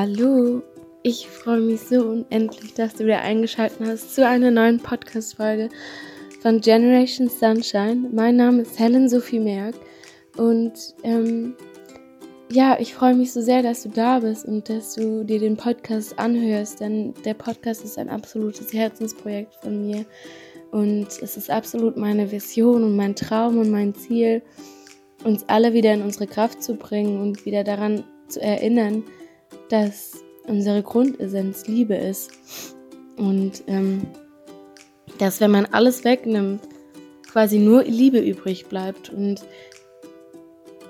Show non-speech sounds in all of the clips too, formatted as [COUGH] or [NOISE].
Hallo, ich freue mich so unendlich, dass du wieder eingeschaltet hast zu einer neuen Podcast-Folge von Generation Sunshine. Mein Name ist Helen Sophie Merck und ähm, ja, ich freue mich so sehr, dass du da bist und dass du dir den Podcast anhörst, denn der Podcast ist ein absolutes Herzensprojekt von mir und es ist absolut meine Vision und mein Traum und mein Ziel, uns alle wieder in unsere Kraft zu bringen und wieder daran zu erinnern, dass unsere Grundessenz Liebe ist. Und ähm, dass wenn man alles wegnimmt, quasi nur Liebe übrig bleibt. Und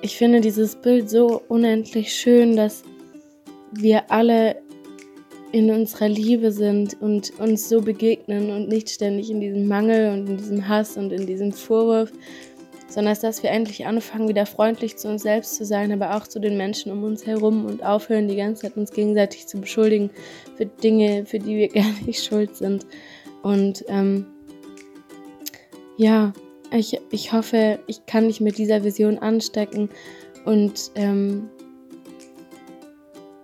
ich finde dieses Bild so unendlich schön, dass wir alle in unserer Liebe sind und uns so begegnen und nicht ständig in diesem Mangel und in diesem Hass und in diesem Vorwurf, sondern dass wir endlich anfangen, wieder freundlich zu uns selbst zu sein, aber auch zu den Menschen um uns herum und aufhören, die ganze Zeit uns gegenseitig zu beschuldigen für Dinge, für die wir [LAUGHS] gar nicht schuld sind. Und ähm, ja, ich, ich hoffe, ich kann dich mit dieser Vision anstecken und, ähm,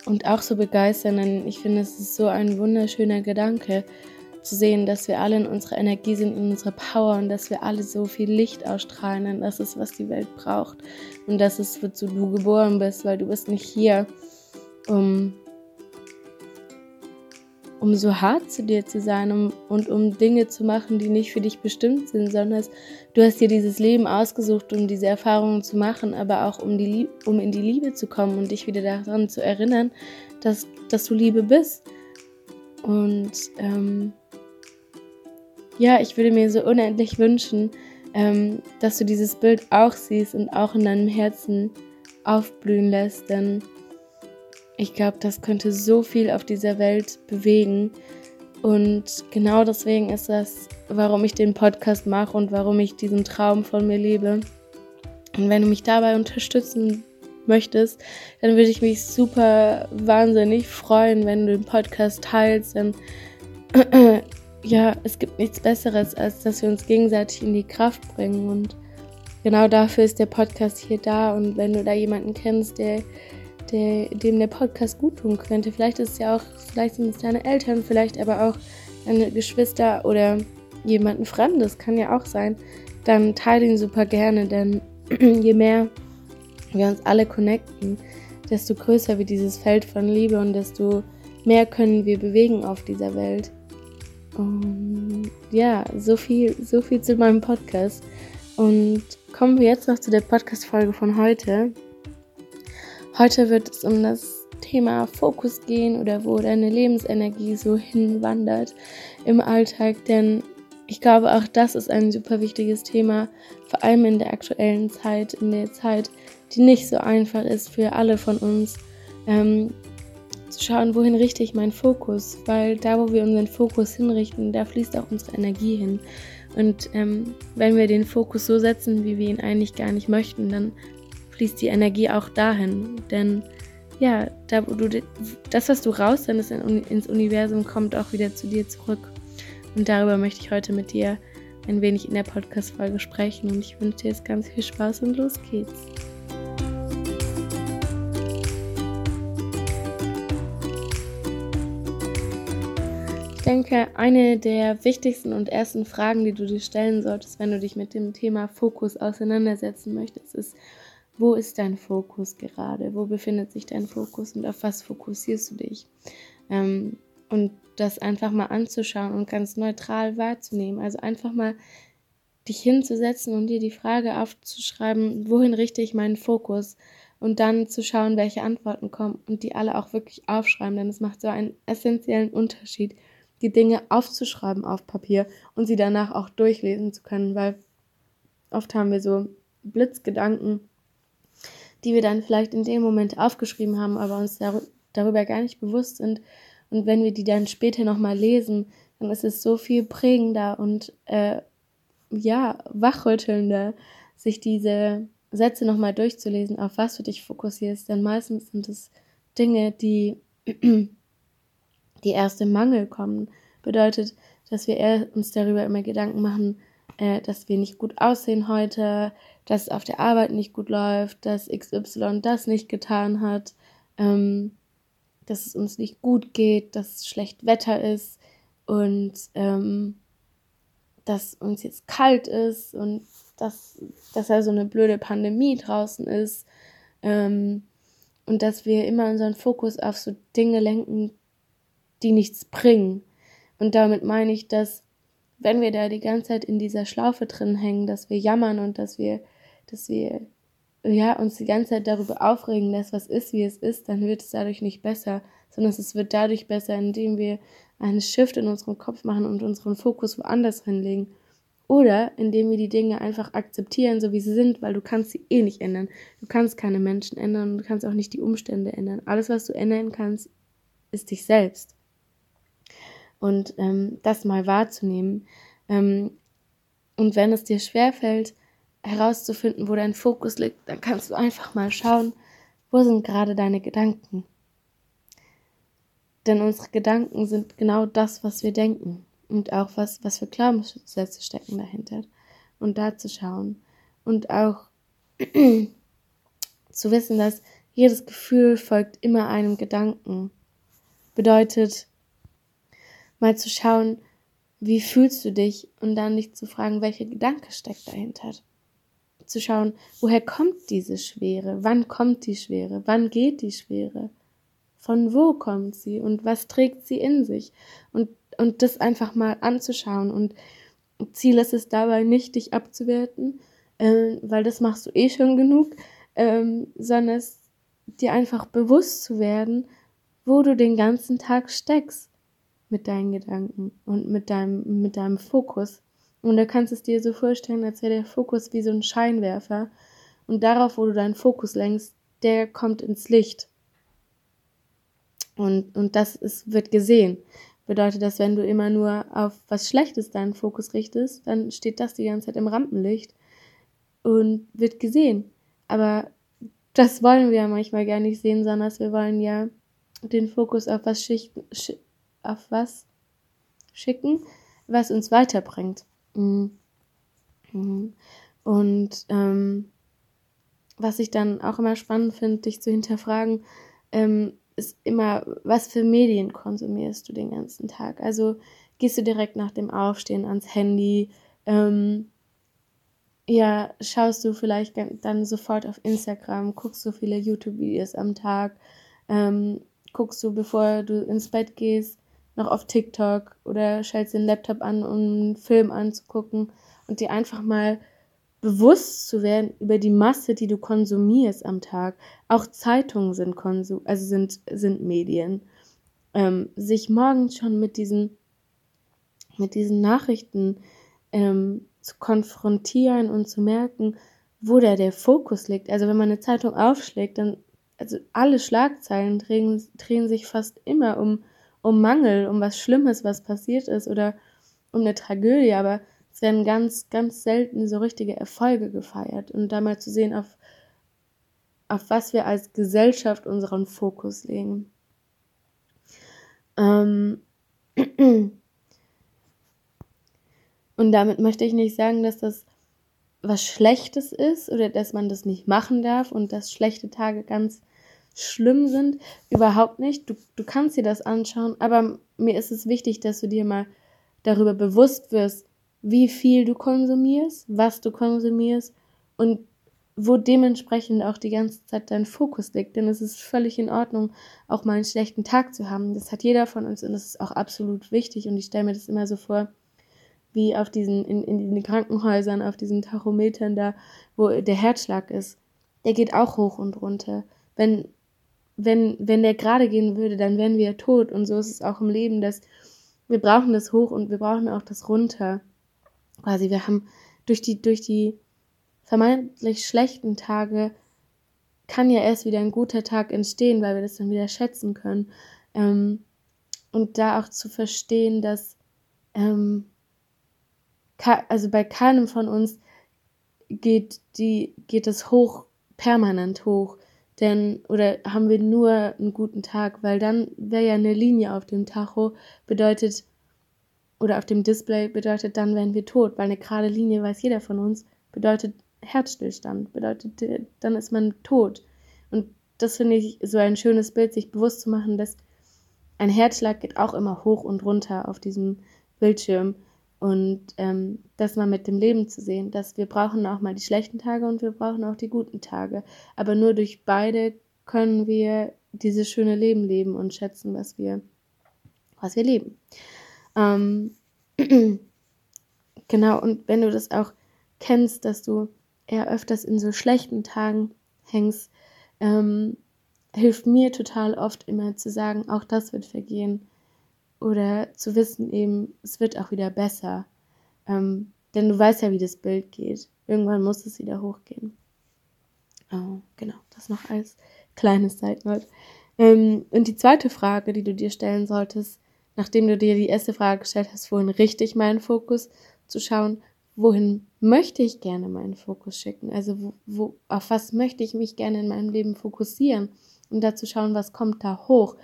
und auch so begeistern, denn ich finde, es ist so ein wunderschöner Gedanke, zu sehen, dass wir alle in unserer Energie sind, in unserer Power und dass wir alle so viel Licht ausstrahlen. Denn das ist, was die Welt braucht. Und das ist, wozu du geboren bist, weil du bist nicht hier, um, um so hart zu dir zu sein um, und um Dinge zu machen, die nicht für dich bestimmt sind, sondern du hast dir dieses Leben ausgesucht, um diese Erfahrungen zu machen, aber auch um, die, um in die Liebe zu kommen und dich wieder daran zu erinnern, dass, dass du Liebe bist. Und ähm, ja, ich würde mir so unendlich wünschen, ähm, dass du dieses Bild auch siehst und auch in deinem Herzen aufblühen lässt, denn ich glaube, das könnte so viel auf dieser Welt bewegen. Und genau deswegen ist das, warum ich den Podcast mache und warum ich diesen Traum von mir lebe. Und wenn du mich dabei unterstützen möchtest, dann würde ich mich super wahnsinnig freuen, wenn du den Podcast teilst. Denn [CLEARS THROAT] ja, es gibt nichts Besseres, als dass wir uns gegenseitig in die Kraft bringen. Und genau dafür ist der Podcast hier da. Und wenn du da jemanden kennst, der, der, dem der Podcast gut tun könnte, vielleicht ist es ja auch, vielleicht sind es deine Eltern, vielleicht aber auch deine Geschwister oder jemanden Fremdes, kann ja auch sein, dann teile ihn super gerne, denn [CLEARS THROAT] je mehr wir uns alle connecten, desto größer wird dieses Feld von Liebe und desto mehr können wir bewegen auf dieser Welt. Und ja, so viel, so viel zu meinem Podcast. Und kommen wir jetzt noch zu der Podcast-Folge von heute. Heute wird es um das Thema Fokus gehen oder wo deine Lebensenergie so hinwandert im Alltag, denn ich glaube, auch das ist ein super wichtiges Thema, vor allem in der aktuellen Zeit, in der Zeit, die nicht so einfach ist für alle von uns. Ähm, zu schauen, wohin richte ich meinen Fokus, weil da, wo wir unseren Fokus hinrichten, da fließt auch unsere Energie hin. Und ähm, wenn wir den Fokus so setzen, wie wir ihn eigentlich gar nicht möchten, dann fließt die Energie auch dahin. Denn ja, da, wo du das, was du raussendest ins Universum, kommt auch wieder zu dir zurück. Und darüber möchte ich heute mit dir ein wenig in der Podcast-Folge sprechen. Und ich wünsche dir jetzt ganz viel Spaß und los geht's. Denke, eine der wichtigsten und ersten Fragen, die du dir stellen solltest, wenn du dich mit dem Thema Fokus auseinandersetzen möchtest, ist, wo ist dein Fokus gerade? Wo befindet sich dein Fokus und auf was fokussierst du dich? Ähm, und das einfach mal anzuschauen und ganz neutral wahrzunehmen. Also einfach mal dich hinzusetzen und dir die Frage aufzuschreiben, wohin richte ich meinen Fokus? Und dann zu schauen, welche Antworten kommen und die alle auch wirklich aufschreiben, denn es macht so einen essentiellen Unterschied die Dinge aufzuschreiben auf Papier und sie danach auch durchlesen zu können, weil oft haben wir so Blitzgedanken, die wir dann vielleicht in dem Moment aufgeschrieben haben, aber uns dar darüber gar nicht bewusst sind. Und wenn wir die dann später nochmal lesen, dann ist es so viel prägender und äh, ja, wachrüttelnder, sich diese Sätze nochmal durchzulesen, auf was du dich fokussierst. Denn meistens sind es Dinge, die die erst im Mangel kommen. Bedeutet, dass wir uns darüber immer Gedanken machen, äh, dass wir nicht gut aussehen heute, dass es auf der Arbeit nicht gut läuft, dass XY das nicht getan hat. Ähm, dass es uns nicht gut geht, dass es schlecht Wetter ist und ähm, dass uns jetzt kalt ist und dass, dass da so eine blöde Pandemie draußen ist ähm, und dass wir immer unseren Fokus auf so Dinge lenken, die nichts bringen. Und damit meine ich, dass wenn wir da die ganze Zeit in dieser Schlaufe drin hängen, dass wir jammern und dass wir, dass wir ja, uns die ganze Zeit darüber aufregen, dass was ist, wie es ist, dann wird es dadurch nicht besser, sondern es wird dadurch besser, indem wir einen Shift in unserem Kopf machen und unseren Fokus woanders hinlegen. Oder indem wir die Dinge einfach akzeptieren, so wie sie sind, weil du kannst sie eh nicht ändern. Du kannst keine Menschen ändern und du kannst auch nicht die Umstände ändern. Alles, was du ändern kannst, ist dich selbst. Und ähm, das mal wahrzunehmen. Ähm, und wenn es dir schwerfällt, herauszufinden, wo dein Fokus liegt, dann kannst du einfach mal schauen, wo sind gerade deine Gedanken. Denn unsere Gedanken sind genau das, was wir denken. Und auch was, was für Glaubenssätze stecken dahinter. Und da zu schauen. Und auch [CLEARS THROAT] zu wissen, dass jedes Gefühl folgt immer einem Gedanken. Bedeutet, mal zu schauen, wie fühlst du dich und dann nicht zu fragen, welcher Gedanke steckt dahinter. Zu schauen, woher kommt diese Schwere, wann kommt die Schwere, wann geht die Schwere, von wo kommt sie? Und was trägt sie in sich? Und, und das einfach mal anzuschauen. Und Ziel ist es dabei nicht, dich abzuwerten, äh, weil das machst du eh schon genug, ähm, sondern es dir einfach bewusst zu werden, wo du den ganzen Tag steckst mit deinen Gedanken und mit deinem, mit deinem Fokus. Und da kannst du es dir so vorstellen, als wäre der Fokus wie so ein Scheinwerfer. Und darauf, wo du deinen Fokus lenkst, der kommt ins Licht. Und, und das ist, wird gesehen. Bedeutet das, wenn du immer nur auf was Schlechtes deinen Fokus richtest, dann steht das die ganze Zeit im Rampenlicht und wird gesehen. Aber das wollen wir ja manchmal gar nicht sehen, sondern wir wollen ja den Fokus auf was, schichten, auf was schicken, was uns weiterbringt. Mhm. Mhm. Und ähm, was ich dann auch immer spannend finde, dich zu hinterfragen, ähm, ist immer, was für Medien konsumierst du den ganzen Tag? Also gehst du direkt nach dem Aufstehen ans Handy? Ähm, ja, schaust du vielleicht dann sofort auf Instagram, guckst du viele YouTube-Videos am Tag, ähm, guckst du, bevor du ins Bett gehst, noch auf TikTok oder schaltest den Laptop an, um einen Film anzugucken und dir einfach mal bewusst zu werden über die Masse, die du konsumierst am Tag. Auch Zeitungen sind Konsum, also sind, sind Medien. Ähm, sich morgens schon mit diesen, mit diesen Nachrichten ähm, zu konfrontieren und zu merken, wo da der Fokus liegt. Also wenn man eine Zeitung aufschlägt, dann, also alle Schlagzeilen drehen, drehen sich fast immer um um Mangel, um was Schlimmes, was passiert ist oder um eine Tragödie, aber es werden ganz, ganz selten so richtige Erfolge gefeiert. Und da mal zu sehen, auf, auf was wir als Gesellschaft unseren Fokus legen. Ähm [CLEARS THROAT] Und damit möchte ich nicht sagen, dass das was Schlechtes ist oder dass man das nicht machen darf und dass schlechte Tage ganz schlimm sind. Überhaupt nicht. Du, du kannst dir das anschauen, aber mir ist es wichtig, dass du dir mal darüber bewusst wirst, wie viel du konsumierst, was du konsumierst und wo dementsprechend auch die ganze Zeit dein Fokus liegt. Denn es ist völlig in Ordnung, auch mal einen schlechten Tag zu haben. Das hat jeder von uns und das ist auch absolut wichtig. Und ich stelle mir das immer so vor, wie auf diesen, in, in den Krankenhäusern, auf diesen Tachometern da, wo der Herzschlag ist. Der geht auch hoch und runter. Wenn wenn, wenn der gerade gehen würde, dann wären wir tot. Und so ist es auch im Leben, dass wir brauchen das hoch und wir brauchen auch das runter. Quasi, wir haben durch die, durch die vermeintlich schlechten Tage kann ja erst wieder ein guter Tag entstehen, weil wir das dann wieder schätzen können. Ähm, und da auch zu verstehen, dass ähm, also bei keinem von uns geht die geht es hoch permanent hoch denn, oder haben wir nur einen guten Tag, weil dann wäre ja eine Linie auf dem Tacho, bedeutet, oder auf dem Display bedeutet, dann wären wir tot, weil eine gerade Linie, weiß jeder von uns, bedeutet Herzstillstand, bedeutet, dann ist man tot. Und das finde ich so ein schönes Bild, sich bewusst zu machen, dass ein Herzschlag geht auch immer hoch und runter auf diesem Bildschirm. Und ähm, das mal mit dem Leben zu sehen, dass wir brauchen auch mal die schlechten Tage und wir brauchen auch die guten Tage. Aber nur durch beide können wir dieses schöne Leben leben und schätzen, was wir, was wir leben. Ähm, [CLEARS THROAT] genau, und wenn du das auch kennst, dass du eher öfters in so schlechten Tagen hängst, ähm, hilft mir total oft immer zu sagen, auch das wird vergehen. Oder zu wissen eben, es wird auch wieder besser. Ähm, denn du weißt ja, wie das Bild geht. Irgendwann muss es wieder hochgehen. Oh, genau, das noch als kleines Side. Ähm, und die zweite Frage, die du dir stellen solltest, nachdem du dir die erste Frage gestellt hast, wohin richte ich meinen Fokus, zu schauen, wohin möchte ich gerne meinen Fokus schicken? Also wo, wo, auf was möchte ich mich gerne in meinem Leben fokussieren? Und dazu schauen, was kommt da hoch.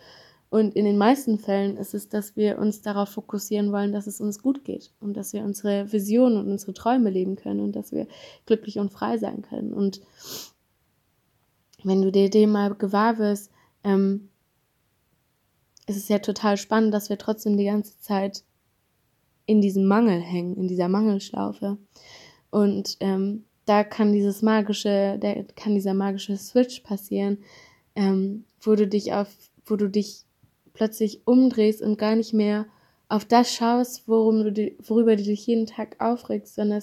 Und in den meisten Fällen ist es, dass wir uns darauf fokussieren wollen, dass es uns gut geht und dass wir unsere Visionen und unsere Träume leben können und dass wir glücklich und frei sein können. Und wenn du dir dem mal gewahr wirst, ähm, ist es ja total spannend, dass wir trotzdem die ganze Zeit in diesem Mangel hängen, in dieser Mangelschlaufe. Und ähm, da kann dieses magische, der kann dieser magische Switch passieren, ähm, wo du dich auf, wo du dich plötzlich umdrehst und gar nicht mehr auf das schaust, worum du worüber du dich jeden Tag aufregst, sondern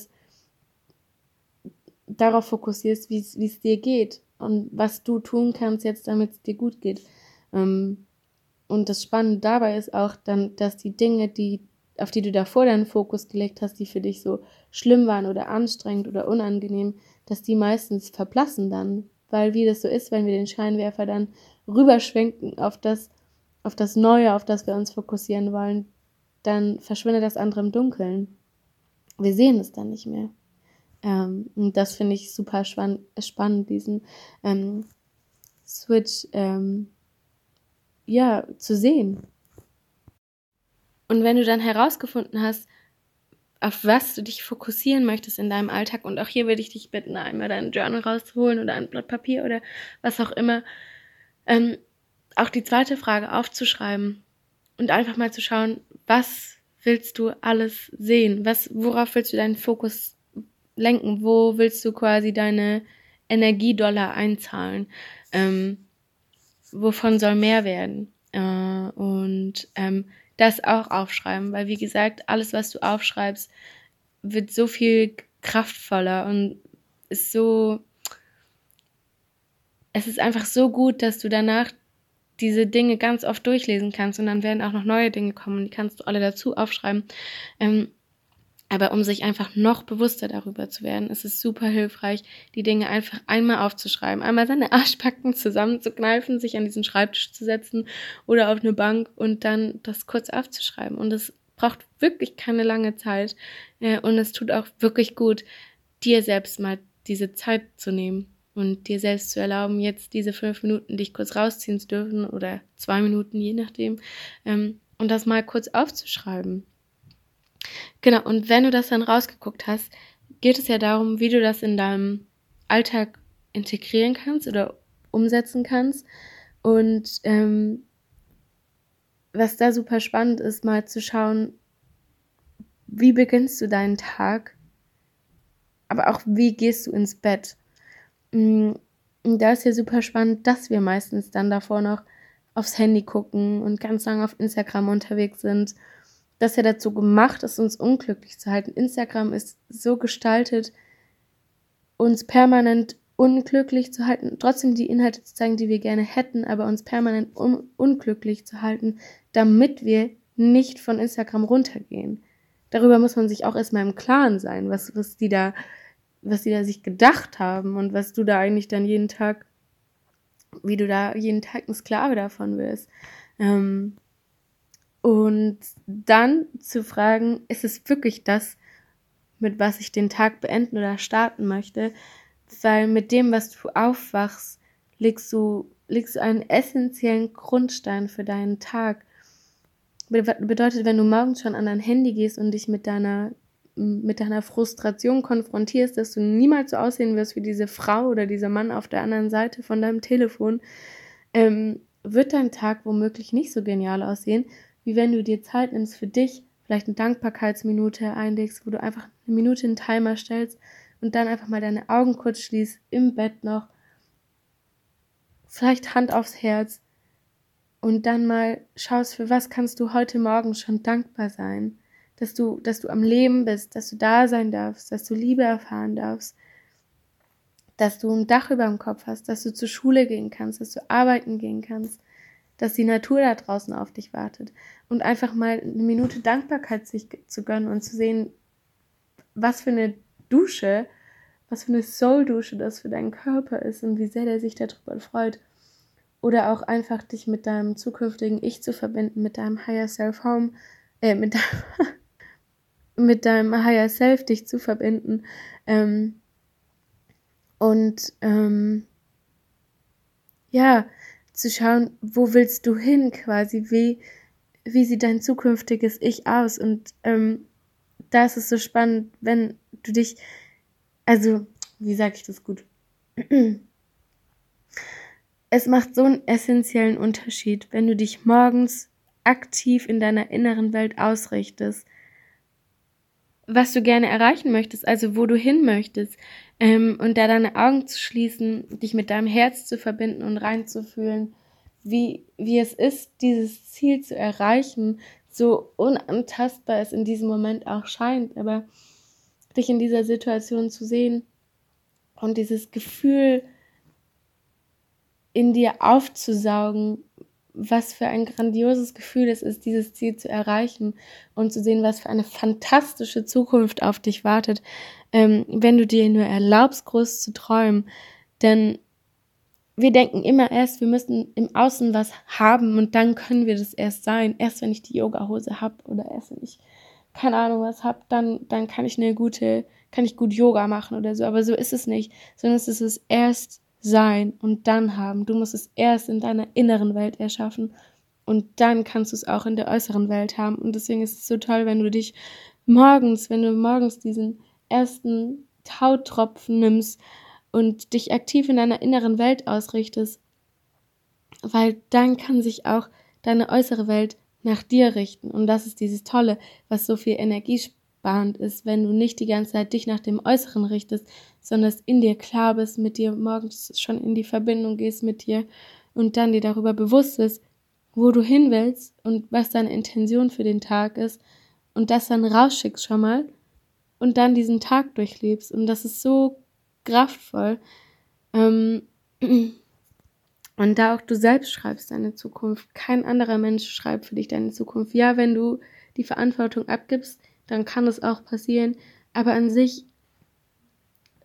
darauf fokussierst, wie es dir geht und was du tun kannst jetzt, damit es dir gut geht. Ähm, und das Spannende dabei ist auch dann, dass die Dinge, die, auf die du davor deinen Fokus gelegt hast, die für dich so schlimm waren oder anstrengend oder unangenehm, dass die meistens verblassen dann. Weil wie das so ist, wenn wir den Scheinwerfer dann rüberschwenken auf das, auf das Neue, auf das wir uns fokussieren wollen, dann verschwindet das andere im Dunkeln. Wir sehen es dann nicht mehr. Ähm, und das finde ich super spann spannend, diesen ähm, Switch ähm, ja, zu sehen. Und wenn du dann herausgefunden hast, auf was du dich fokussieren möchtest in deinem Alltag, und auch hier würde ich dich bitten, einmal dein Journal rauszuholen oder ein Blatt Papier oder was auch immer, ähm, auch die zweite Frage aufzuschreiben und einfach mal zu schauen, was willst du alles sehen? Was, worauf willst du deinen Fokus lenken? Wo willst du quasi deine Energiedollar einzahlen? Ähm, wovon soll mehr werden? Äh, und ähm, das auch aufschreiben, weil wie gesagt, alles, was du aufschreibst, wird so viel kraftvoller und ist so, es ist einfach so gut, dass du danach diese Dinge ganz oft durchlesen kannst und dann werden auch noch neue Dinge kommen die kannst du alle dazu aufschreiben. Ähm, aber um sich einfach noch bewusster darüber zu werden, ist es super hilfreich, die Dinge einfach einmal aufzuschreiben, einmal seine [LAUGHS] Arschbacken zusammenzukneifen, sich an diesen Schreibtisch zu setzen oder auf eine Bank und dann das kurz aufzuschreiben. Und es braucht wirklich keine lange Zeit äh, und es tut auch wirklich gut, dir selbst mal diese Zeit zu nehmen und dir selbst zu erlauben, jetzt diese fünf Minuten dich kurz rausziehen zu dürfen oder zwei Minuten, je nachdem, ähm, und das mal kurz aufzuschreiben. Genau, und wenn du das dann rausgeguckt hast, geht es ja darum, wie du das in deinem Alltag integrieren kannst oder umsetzen kannst. Und ähm, was da super spannend ist, mal zu schauen, wie beginnst du deinen Tag, aber auch wie gehst du ins Bett. Mm, und da ist ja super spannend, dass wir meistens dann davor noch aufs Handy gucken und ganz lange auf Instagram unterwegs sind das ja dazu gemacht ist, uns unglücklich zu halten. Instagram ist so gestaltet, uns permanent unglücklich zu halten, trotzdem die Inhalte zu zeigen, die wir gerne hätten, aber uns permanent un unglücklich zu halten, damit wir nicht von Instagram runtergehen. Darüber muss man sich auch erstmal im Klaren sein, was, was die da, was die da sich gedacht haben und was du da eigentlich dann jeden Tag, wie du da jeden Tag ein Sklave davon wirst. Ähm, und dann zu fragen, ist es wirklich das, mit was ich den Tag beenden oder starten möchte? Weil mit dem, was du aufwachst, legst du, legst du einen essentiellen Grundstein für deinen Tag. Bedeutet, wenn du morgens schon an dein Handy gehst und dich mit deiner mit deiner Frustration konfrontierst, dass du niemals so aussehen wirst wie diese Frau oder dieser Mann auf der anderen Seite von deinem Telefon, ähm, wird dein Tag womöglich nicht so genial aussehen, wie wenn du dir Zeit nimmst für dich, vielleicht eine Dankbarkeitsminute einlegst, wo du einfach eine Minute einen Timer stellst und dann einfach mal deine Augen kurz schließt, im Bett noch, vielleicht Hand aufs Herz und dann mal schaust, für was kannst du heute Morgen schon dankbar sein, dass du, dass du am Leben bist, dass du da sein darfst, dass du Liebe erfahren darfst, dass du ein Dach über dem Kopf hast, dass du zur Schule gehen kannst, dass du arbeiten gehen kannst, dass die Natur da draußen auf dich wartet und einfach mal eine Minute Dankbarkeit sich zu gönnen und zu sehen, was für eine Dusche, was für eine Soul-Dusche das für deinen Körper ist und wie sehr der sich darüber freut. Oder auch einfach dich mit deinem zukünftigen Ich zu verbinden, mit deinem Higher Self Home, äh, mit deinem, [LAUGHS] mit deinem Higher Self dich zu verbinden. Ähm, und ähm, ja, zu schauen, wo willst du hin quasi, wie, wie sieht dein zukünftiges Ich aus? Und ähm, da ist so spannend, wenn du dich, also, wie sage ich das gut? [CLEARS THROAT] Es macht so einen essentiellen Unterschied, wenn du dich morgens aktiv in deiner inneren Welt ausrichtest, was du gerne erreichen möchtest, also wo du hin möchtest, ähm, und da deine Augen zu schließen, dich mit deinem Herz zu verbinden und reinzufühlen, wie, wie es ist, dieses Ziel zu erreichen, so unantastbar es in diesem Moment auch scheint, aber dich in dieser Situation zu sehen und dieses Gefühl in dir aufzusaugen, was für ein grandioses Gefühl es ist, dieses Ziel zu erreichen und zu sehen, was für eine fantastische Zukunft auf dich wartet, ähm, wenn du dir nur erlaubst, groß zu träumen. Denn wir denken immer erst, wir müssen im Außen was haben und dann können wir das erst sein. Erst wenn ich die Yoga-Hose habe oder erst wenn ich keine Ahnung was habe, dann, dann kann ich eine gute, kann ich gut Yoga machen oder so. Aber so ist es nicht, sondern es ist es erst sein und dann haben. Du musst es erst in deiner inneren Welt erschaffen und dann kannst du es auch in der äußeren Welt haben. Und deswegen ist es so toll, wenn du dich morgens, wenn du morgens diesen ersten Tautropfen nimmst und dich aktiv in deiner inneren Welt ausrichtest, weil dann kann sich auch deine äußere Welt nach dir richten. Und das ist dieses Tolle, was so viel Energie spannend ist, wenn du nicht die ganze Zeit dich nach dem Äußeren richtest, sondern es in dir klar bist, mit dir morgens schon in die Verbindung gehst mit dir und dann dir darüber bewusst ist, wo du hin willst und was deine Intention für den Tag ist und das dann rausschickst schon mal und dann diesen Tag durchlebst. Und das ist so kraftvoll. Ähm, und da auch du selbst schreibst deine Zukunft. Kein anderer Mensch schreibt für dich deine Zukunft. Ja, wenn du die Verantwortung abgibst, dann kann es auch passieren. Aber an sich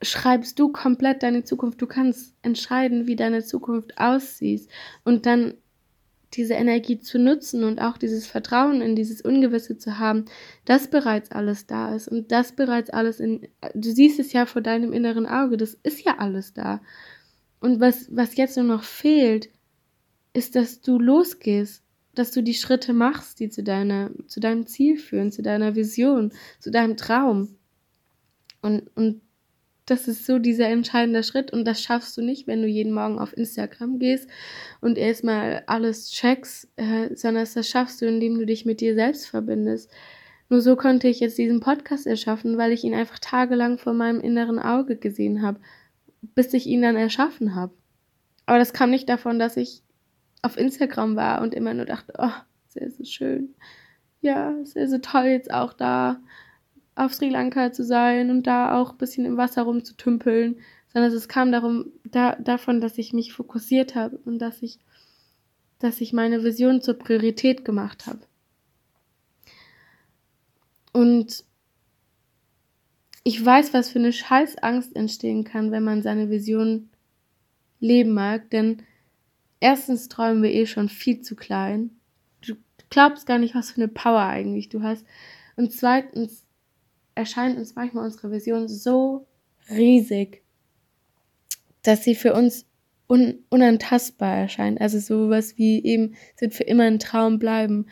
schreibst du komplett deine Zukunft. Du kannst entscheiden, wie deine Zukunft aussieht. Und dann diese Energie zu nutzen und auch dieses Vertrauen in dieses Ungewisse zu haben, dass bereits alles da ist und das bereits alles in, du siehst es ja vor deinem inneren Auge, das ist ja alles da. Und was, was jetzt nur noch fehlt, ist, dass du losgehst dass du die Schritte machst, die zu deiner, zu deinem Ziel führen, zu deiner Vision, zu deinem Traum. Und, und das ist so dieser entscheidende Schritt und das schaffst du nicht, wenn du jeden Morgen auf Instagram gehst und erstmal alles checkst, äh, sondern das schaffst du, indem du dich mit dir selbst verbindest. Nur so konnte ich jetzt diesen Podcast erschaffen, weil ich ihn einfach tagelang vor meinem inneren Auge gesehen habe, bis ich ihn dann erschaffen habe. Aber das kam nicht davon, dass ich auf Instagram war und immer nur dachte, oh, sehr, sehr schön. Ja, sehr, sehr toll jetzt auch da auf Sri Lanka zu sein und da auch ein bisschen im Wasser rumzutümpeln, sondern es kam darum, da, davon, dass ich mich fokussiert habe und dass ich, dass ich meine Vision zur Priorität gemacht habe. Und ich weiß, was für eine Scheißangst entstehen kann, wenn man seine Vision leben mag, denn erstens träumen wir eh schon viel zu klein. Du glaubst gar nicht, was für eine Power eigentlich du hast. Und zweitens erscheint uns manchmal unsere Vision so riesig, dass sie für uns un unantastbar erscheint. Also sowas wie eben sind für immer ein Traum bleiben.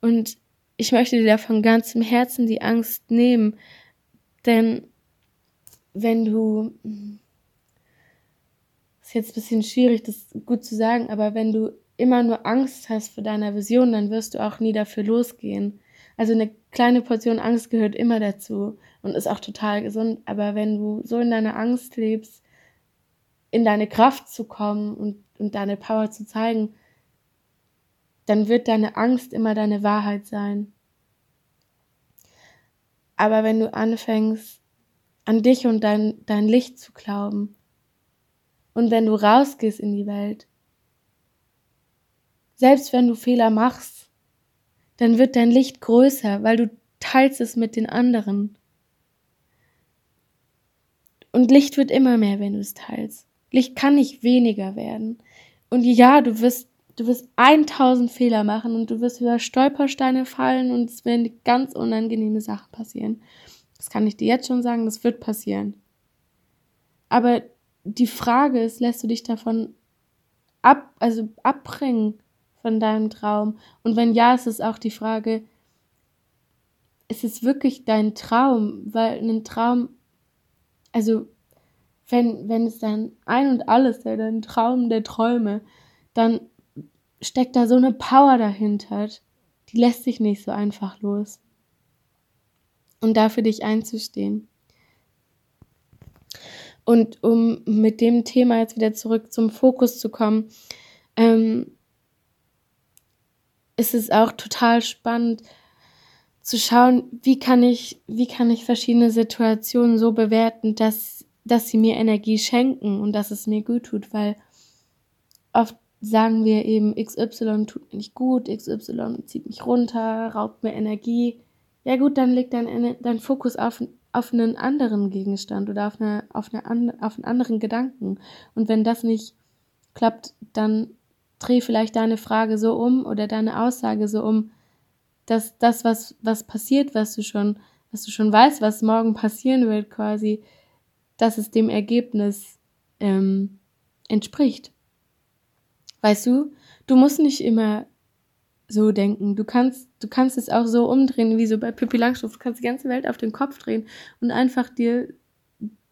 Und ich möchte dir da von ganzem Herzen die Angst nehmen, Denn wenn du, ist jetzt ein bisschen schwierig, das gut zu sagen, aber wenn du immer nur Angst hast vor deiner Vision, dann wirst du auch nie dafür losgehen. Also eine kleine Portion Angst gehört immer dazu und ist auch total gesund. Aber wenn du so in deiner Angst lebst, in deine Kraft zu kommen und, und deine Power zu zeigen, dann wird deine Angst immer deine Wahrheit sein. Aber wenn du anfängst, an dich und dein, dein Licht zu glauben, und wenn du rausgehst in die Welt, selbst wenn du Fehler machst, dann wird dein Licht größer, weil du teilst es mit den anderen. Und Licht wird immer mehr, wenn du es teilst. Licht kann nicht weniger werden. Und ja, du wirst, du wirst 1000 Fehler machen und du wirst über Stolpersteine fallen und es werden ganz unangenehme Sachen passieren. Das kann ich dir jetzt schon sagen, das wird passieren. Aber die Frage ist, lässt du dich davon ab, also abbringen von deinem Traum? Und wenn ja, ist es auch die Frage, ist es wirklich dein Traum? Weil ein Traum, also wenn, wenn es dein Ein und Alles, der dein Traum der Träume, dann steckt da so eine Power dahinter, die lässt sich nicht so einfach los. Und da für dich einzustehen. Und um mit dem Thema jetzt wieder zurück zum Fokus zu kommen, ähm, ist es auch total spannend zu schauen, wie kann ich, wie kann ich verschiedene Situationen so bewerten, dass, dass sie mir Energie schenken und dass es mir gut tut, weil oft sagen wir eben, XY tut mir nicht gut, XY zieht mich runter, raubt mir Energie. Ja gut, dann leg dein, dein Fokus auf, auf einen anderen Gegenstand oder auf, eine, auf, eine, auf einen anderen Gedanken. Und wenn das nicht klappt, dann dreh vielleicht deine Frage so um oder deine Aussage so um, dass das, was, was passiert, was du schon, was du schon weißt, was morgen passieren wird, quasi, dass es dem Ergebnis ähm, entspricht. Weißt du, du musst nicht immer so denken. Du kannst, du kannst es auch so umdrehen, wie so bei Pippi Langstrumpf. Du kannst die ganze Welt auf den Kopf drehen und einfach dir,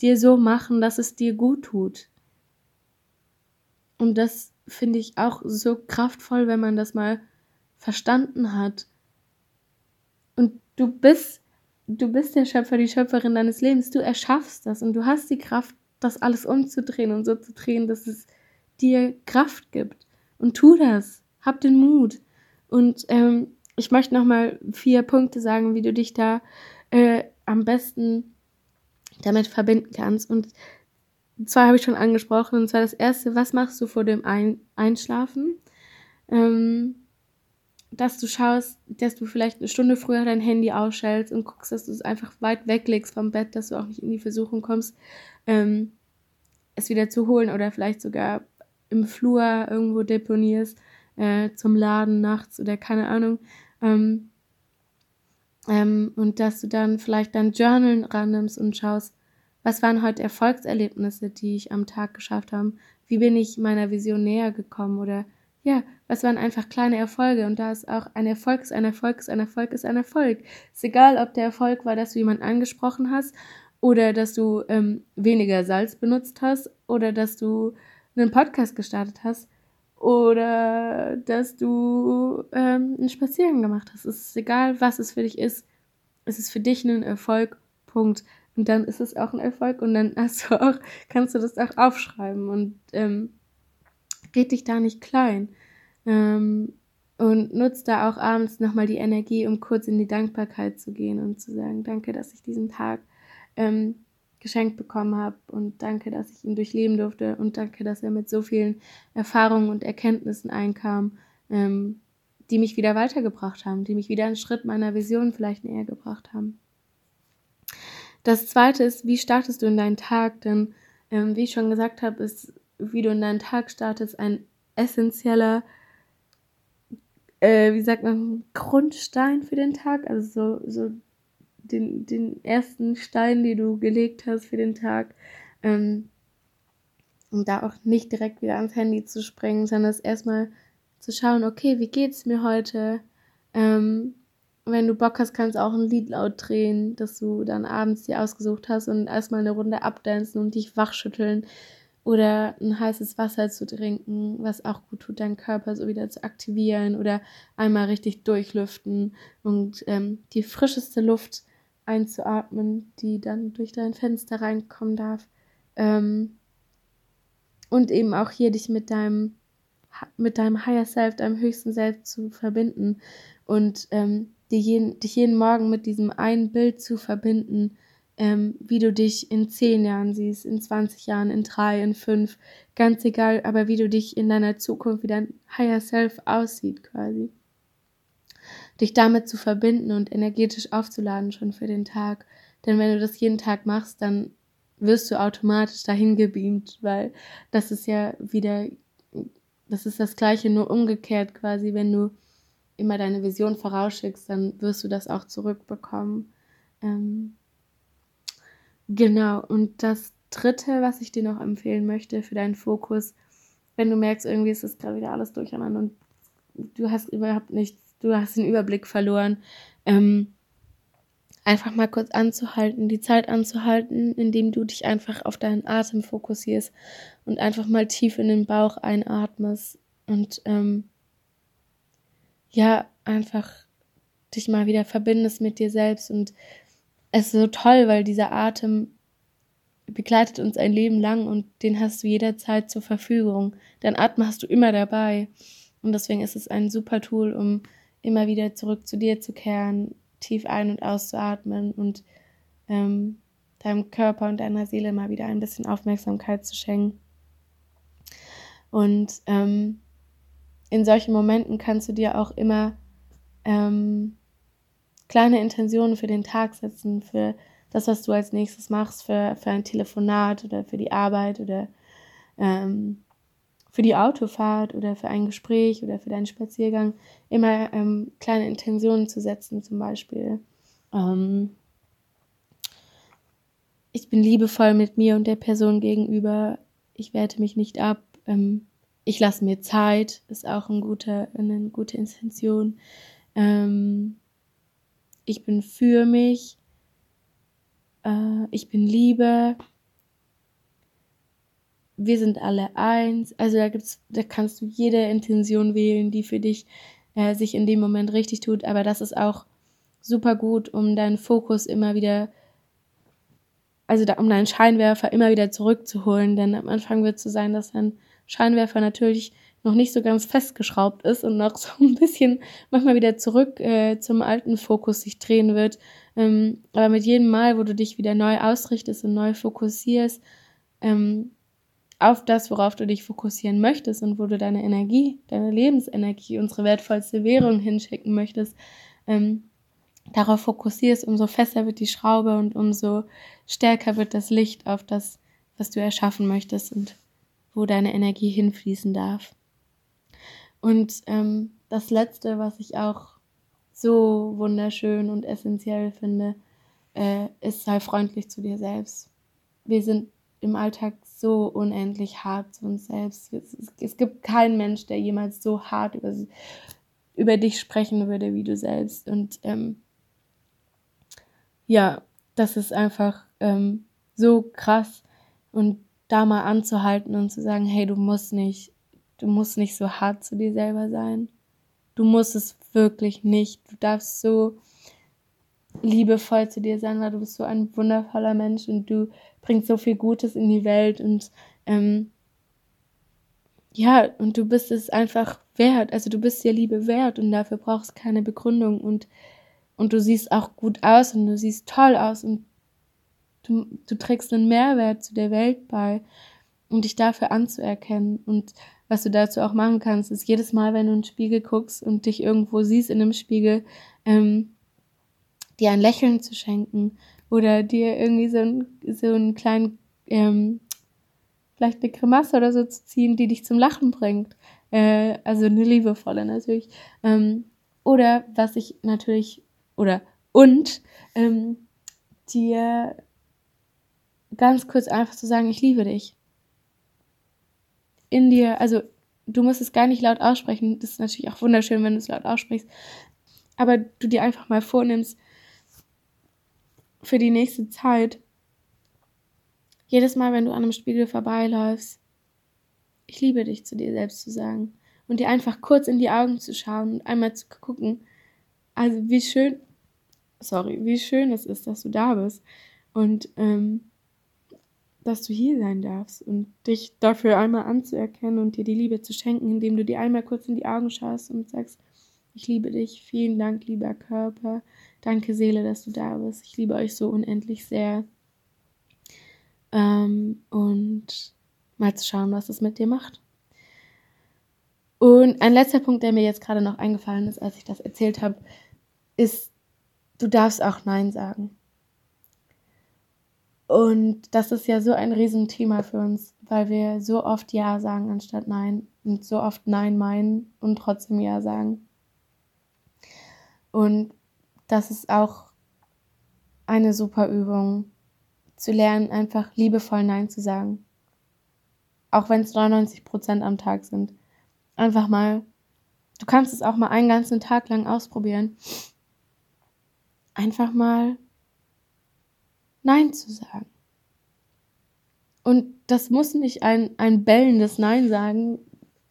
dir so machen, dass es dir gut tut. Und das finde ich auch so kraftvoll, wenn man das mal verstanden hat. Und du bist, du bist der Schöpfer, die Schöpferin deines Lebens. Du erschaffst das und du hast die Kraft, das alles umzudrehen und so zu drehen, dass es dir Kraft gibt. Und tu das. Hab den Mut. Und ähm, ich möchte nochmal vier Punkte sagen, wie du dich da äh, am besten damit verbinden kannst. Und zwei habe ich schon angesprochen. Und zwar das erste, was machst du vor dem Ein Einschlafen? Ähm, dass du schaust, dass du vielleicht eine Stunde früher dein Handy ausstellst und guckst, dass du es einfach weit weglegst vom Bett, dass du auch nicht in die Versuchung kommst, ähm, es wieder zu holen oder vielleicht sogar im Flur irgendwo deponierst äh, zum Laden nachts oder keine Ahnung. Ähm, ähm, und dass du dann vielleicht dein Journal rannimmst und schaust, was waren heute Erfolgserlebnisse, die ich am Tag geschafft habe? Wie bin ich meiner Vision näher gekommen? Oder ja, was waren einfach kleine Erfolge? Und da ist auch ein Erfolg ist ein Erfolg ist ein Erfolg ist ein Erfolg. Ist egal, ob der Erfolg war, dass du jemanden angesprochen hast oder dass du ähm, weniger Salz benutzt hast oder dass du einen Podcast gestartet hast oder dass du ähm, einen Spaziergang gemacht hast. Es ist egal, was es für dich ist. Es ist für dich ein Erfolg. Punkt. Und dann ist es auch ein Erfolg und dann hast du auch, kannst du das auch aufschreiben und ähm, red dich da nicht klein. Ähm, und nutzt da auch abends nochmal die Energie, um kurz in die Dankbarkeit zu gehen und zu sagen, danke, dass ich diesen Tag ähm, geschenkt bekommen habe und danke, dass ich ihn durchleben durfte und danke, dass er mit so vielen Erfahrungen und Erkenntnissen einkam, ähm, die mich wieder weitergebracht haben, die mich wieder einen Schritt meiner Vision vielleicht näher gebracht haben. Das zweite ist, wie startest du in deinen Tag? Denn, ähm, wie ich schon gesagt habe, ist, wie du in deinen Tag startest, ein essentieller, äh, wie sagt man, Grundstein für den Tag. Also so, so den, den ersten Stein, den du gelegt hast für den Tag. Ähm, um da auch nicht direkt wieder ans Handy zu springen, sondern es erstmal zu schauen, okay, wie geht's mir heute? Ähm, wenn du Bock hast, kannst du auch ein Lied laut drehen, das du dann abends dir ausgesucht hast und erstmal eine Runde abdancen und dich wachschütteln oder ein heißes Wasser zu trinken, was auch gut tut, deinen Körper so wieder zu aktivieren oder einmal richtig durchlüften und ähm, die frischeste Luft einzuatmen, die dann durch dein Fenster reinkommen darf. Ähm, und eben auch hier dich mit deinem mit deinem Higher Self, deinem höchsten Selbst zu verbinden und ähm, jeden, dich jeden Morgen mit diesem einen Bild zu verbinden, ähm, wie du dich in zehn Jahren siehst, in 20 Jahren, in drei, in fünf, ganz egal, aber wie du dich in deiner Zukunft, wie dein Higher Self aussieht quasi. Dich damit zu verbinden und energetisch aufzuladen schon für den Tag. Denn wenn du das jeden Tag machst, dann wirst du automatisch dahin gebeamt, weil das ist ja wieder, das ist das Gleiche, nur umgekehrt quasi, wenn du immer deine Vision vorausschickst, dann wirst du das auch zurückbekommen. Ähm, genau, und das Dritte, was ich dir noch empfehlen möchte für deinen Fokus, wenn du merkst, irgendwie ist es gerade wieder alles durcheinander und du hast überhaupt nichts, du hast den Überblick verloren, ähm, einfach mal kurz anzuhalten, die Zeit anzuhalten, indem du dich einfach auf deinen Atem fokussierst und einfach mal tief in den Bauch einatmest und ähm, ja, einfach dich mal wieder verbindest mit dir selbst und es ist so toll, weil dieser Atem begleitet uns ein Leben lang und den hast du jederzeit zur Verfügung. Dein Atem hast du immer dabei und deswegen ist es ein super Tool, um immer wieder zurück zu dir zu kehren, tief ein- und auszuatmen und ähm, deinem Körper und deiner Seele mal wieder ein bisschen Aufmerksamkeit zu schenken. Und ähm, in solchen Momenten kannst du dir auch immer ähm, kleine Intentionen für den Tag setzen, für das, was du als nächstes machst, für, für ein Telefonat oder für die Arbeit oder ähm, für die Autofahrt oder für ein Gespräch oder für deinen Spaziergang immer ähm, kleine Intentionen zu setzen, zum Beispiel. Ähm, ich bin liebevoll mit mir und der Person gegenüber. Ich werte mich nicht ab. Ähm, ich lasse mir Zeit, ist auch ein guter, eine gute Intention. Ähm, ich bin für mich. Äh, ich bin Liebe wir sind alle eins. Also da gibt's, da kannst du jede Intention wählen, die für dich äh, sich in dem Moment richtig tut. Aber das ist auch super gut, um deinen Fokus immer wieder, also da, um deinen Scheinwerfer immer wieder zurückzuholen. Denn am Anfang wird es so sein, dass dein Scheinwerfer natürlich noch nicht so ganz festgeschraubt ist und noch [LAUGHS] so ein bisschen manchmal wieder zurück äh, zum alten Fokus sich drehen wird. Ähm, aber mit jedem Mal, wo du dich wieder neu ausrichtest und neu fokussierst, ähm, auf das, worauf du dich fokussieren möchtest und wo du deine Energie, deine Lebensenergie, unsere wertvollste Währung hinschicken möchtest, ähm, darauf fokussierst, umso fester wird die Schraube und umso stärker wird das Licht auf das, was du erschaffen möchtest und wo deine Energie hinfließen darf. Und ähm, das Letzte, was ich auch so wunderschön und essentiell finde, äh, ist, sei freundlich zu dir selbst. Wir sind im Alltag so unendlich hart zu uns selbst. Es, es, es gibt keinen Mensch, der jemals so hart über, über dich sprechen würde wie du selbst. Und ähm, ja, das ist einfach ähm, so krass. Und da mal anzuhalten und zu sagen, hey, du musst nicht, du musst nicht so hart zu dir selber sein. Du musst es wirklich nicht. Du darfst so liebevoll zu dir sein, weil du bist so ein wundervoller Mensch und du bringst so viel Gutes in die Welt und ähm, ja, und du bist es einfach wert. Also du bist dir Liebe wert und dafür brauchst keine Begründung und, und du siehst auch gut aus und du siehst toll aus und du, du trägst einen Mehrwert zu der Welt bei und dich dafür anzuerkennen. Und was du dazu auch machen kannst, ist jedes Mal, wenn du in den Spiegel guckst und dich irgendwo siehst in einem Spiegel, ähm, dir ein Lächeln zu schenken oder dir irgendwie so, ein, so einen kleinen, ähm, vielleicht eine Grimasse oder so zu ziehen, die dich zum Lachen bringt. Äh, also eine liebevolle natürlich. Ähm, oder was ich natürlich, oder und ähm, dir ganz kurz einfach zu sagen, ich liebe dich. In dir, also du musst es gar nicht laut aussprechen. Das ist natürlich auch wunderschön, wenn du es laut aussprichst. aber du dir einfach mal vornimmst, für die nächste Zeit, jedes Mal, wenn du an einem Spiegel vorbeiläufst, ich liebe dich zu dir selbst zu sagen und dir einfach kurz in die Augen zu schauen und einmal zu gucken, also wie schön, sorry, wie schön es ist, dass du da bist und ähm, dass du hier sein darfst und dich dafür einmal anzuerkennen und dir die Liebe zu schenken, indem du dir einmal kurz in die Augen schaust und sagst, ich liebe dich, vielen Dank, lieber Körper, danke Seele, dass du da bist, ich liebe euch so unendlich sehr. Ähm, und mal zu schauen, was es mit dir macht. Und ein letzter Punkt, der mir jetzt gerade noch eingefallen ist, als ich das erzählt habe, ist, du darfst auch Nein sagen. Und das ist ja so ein Riesenthema für uns, weil wir so oft Ja sagen anstatt Nein und so oft Nein meinen und trotzdem Ja sagen. Und das ist auch eine super Übung, zu lernen, einfach liebevoll Nein zu sagen. Auch wenn es 99 Prozent am Tag sind. Einfach mal, du kannst es auch mal einen ganzen Tag lang ausprobieren. Einfach mal Nein zu sagen. Und das muss nicht ein, ein bellendes Nein sagen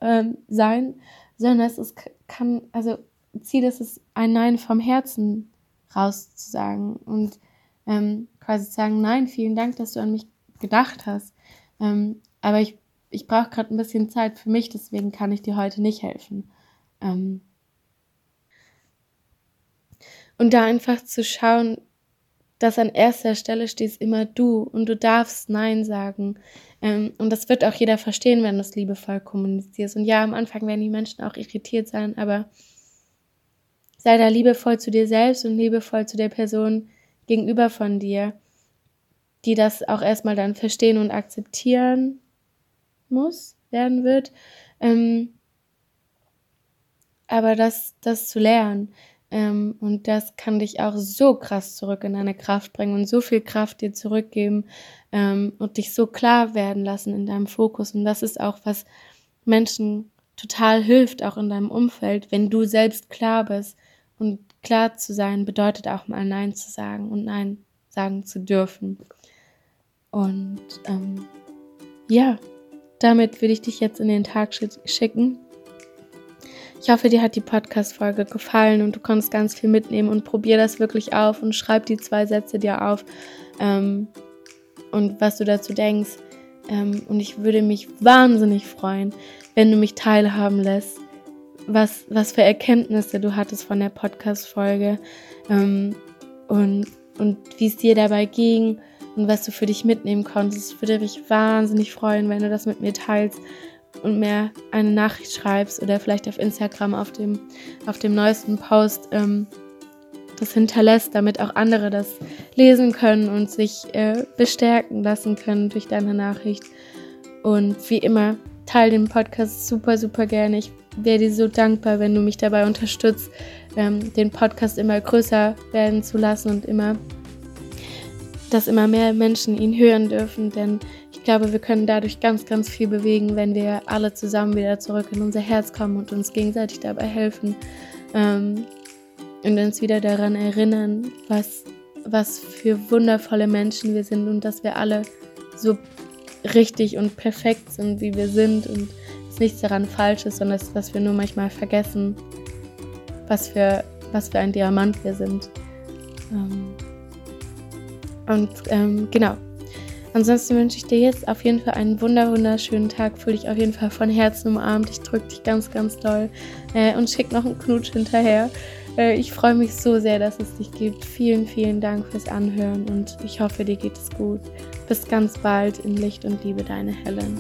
ähm, sein, sondern es ist, kann, also Ziel ist es, ein Nein vom Herzen raus zu sagen und ähm, quasi zu sagen, nein, vielen Dank, dass du an mich gedacht hast. Ähm, aber ich, ich brauche gerade ein bisschen Zeit für mich, deswegen kann ich dir heute nicht helfen. Ähm, und da einfach zu schauen, dass an erster Stelle stehst immer du und du darfst Nein sagen. Ähm, und das wird auch jeder verstehen, wenn du es liebevoll kommunizierst. Und ja, am Anfang werden die Menschen auch irritiert sein, aber sei da liebevoll zu dir selbst und liebevoll zu der Person gegenüber von dir, die das auch erstmal dann verstehen und akzeptieren muss, werden wird. Ähm, aber das, das zu lernen, ähm, und das kann dich auch so krass zurück in deine Kraft bringen und so viel Kraft dir zurückgeben ähm, und dich so klar werden lassen in deinem Fokus. Und das ist auch, was Menschen total hilft, auch in deinem Umfeld, wenn du selbst klar bist. Und klar zu sein bedeutet auch mal Nein zu sagen und Nein sagen zu dürfen. Und ähm, ja, damit würde ich dich jetzt in den Tag schicken. Ich hoffe, dir hat die Podcast-Folge gefallen und du konntest ganz viel mitnehmen und probier das wirklich auf und schreib die zwei Sätze dir auf ähm, und was du dazu denkst. Ähm, und ich würde mich wahnsinnig freuen, wenn du mich teilhaben lässt, was, was für Erkenntnisse du hattest von der Podcast-Folge ähm, und, und wie es dir dabei ging und was du für dich mitnehmen konntest. Ich würde mich wahnsinnig freuen, wenn du das mit mir teilst und mir eine Nachricht schreibst oder vielleicht auf Instagram auf dem, auf dem neuesten Post ähm, das hinterlässt, damit auch andere das lesen können und sich äh, bestärken lassen können durch deine Nachricht. Und wie immer, teile den Podcast super, super gerne. Ich wäre dir so dankbar, wenn du mich dabei unterstützt, ähm, den Podcast immer größer werden zu lassen und immer, dass immer mehr Menschen ihn hören dürfen, denn ich glaube, wir können dadurch ganz, ganz viel bewegen, wenn wir alle zusammen wieder zurück in unser Herz kommen und uns gegenseitig dabei helfen ähm, und uns wieder daran erinnern, was, was für wundervolle Menschen wir sind und dass wir alle so richtig und perfekt sind, wie wir sind und dass nichts daran falsch ist, sondern dass wir nur manchmal vergessen, was für, was für ein Diamant wir sind. Ähm, und ähm, genau, Ansonsten wünsche ich dir jetzt auf jeden Fall einen wunder wunderschönen Tag. Fühl dich auf jeden Fall von Herzen umarmt. Ich drücke dich ganz, ganz doll äh, und schick noch einen Knutsch hinterher. Äh, ich freue mich so sehr, dass es dich gibt. Vielen, vielen Dank fürs Anhören und ich hoffe, dir geht es gut. Bis ganz bald in Licht und Liebe, deine Helen.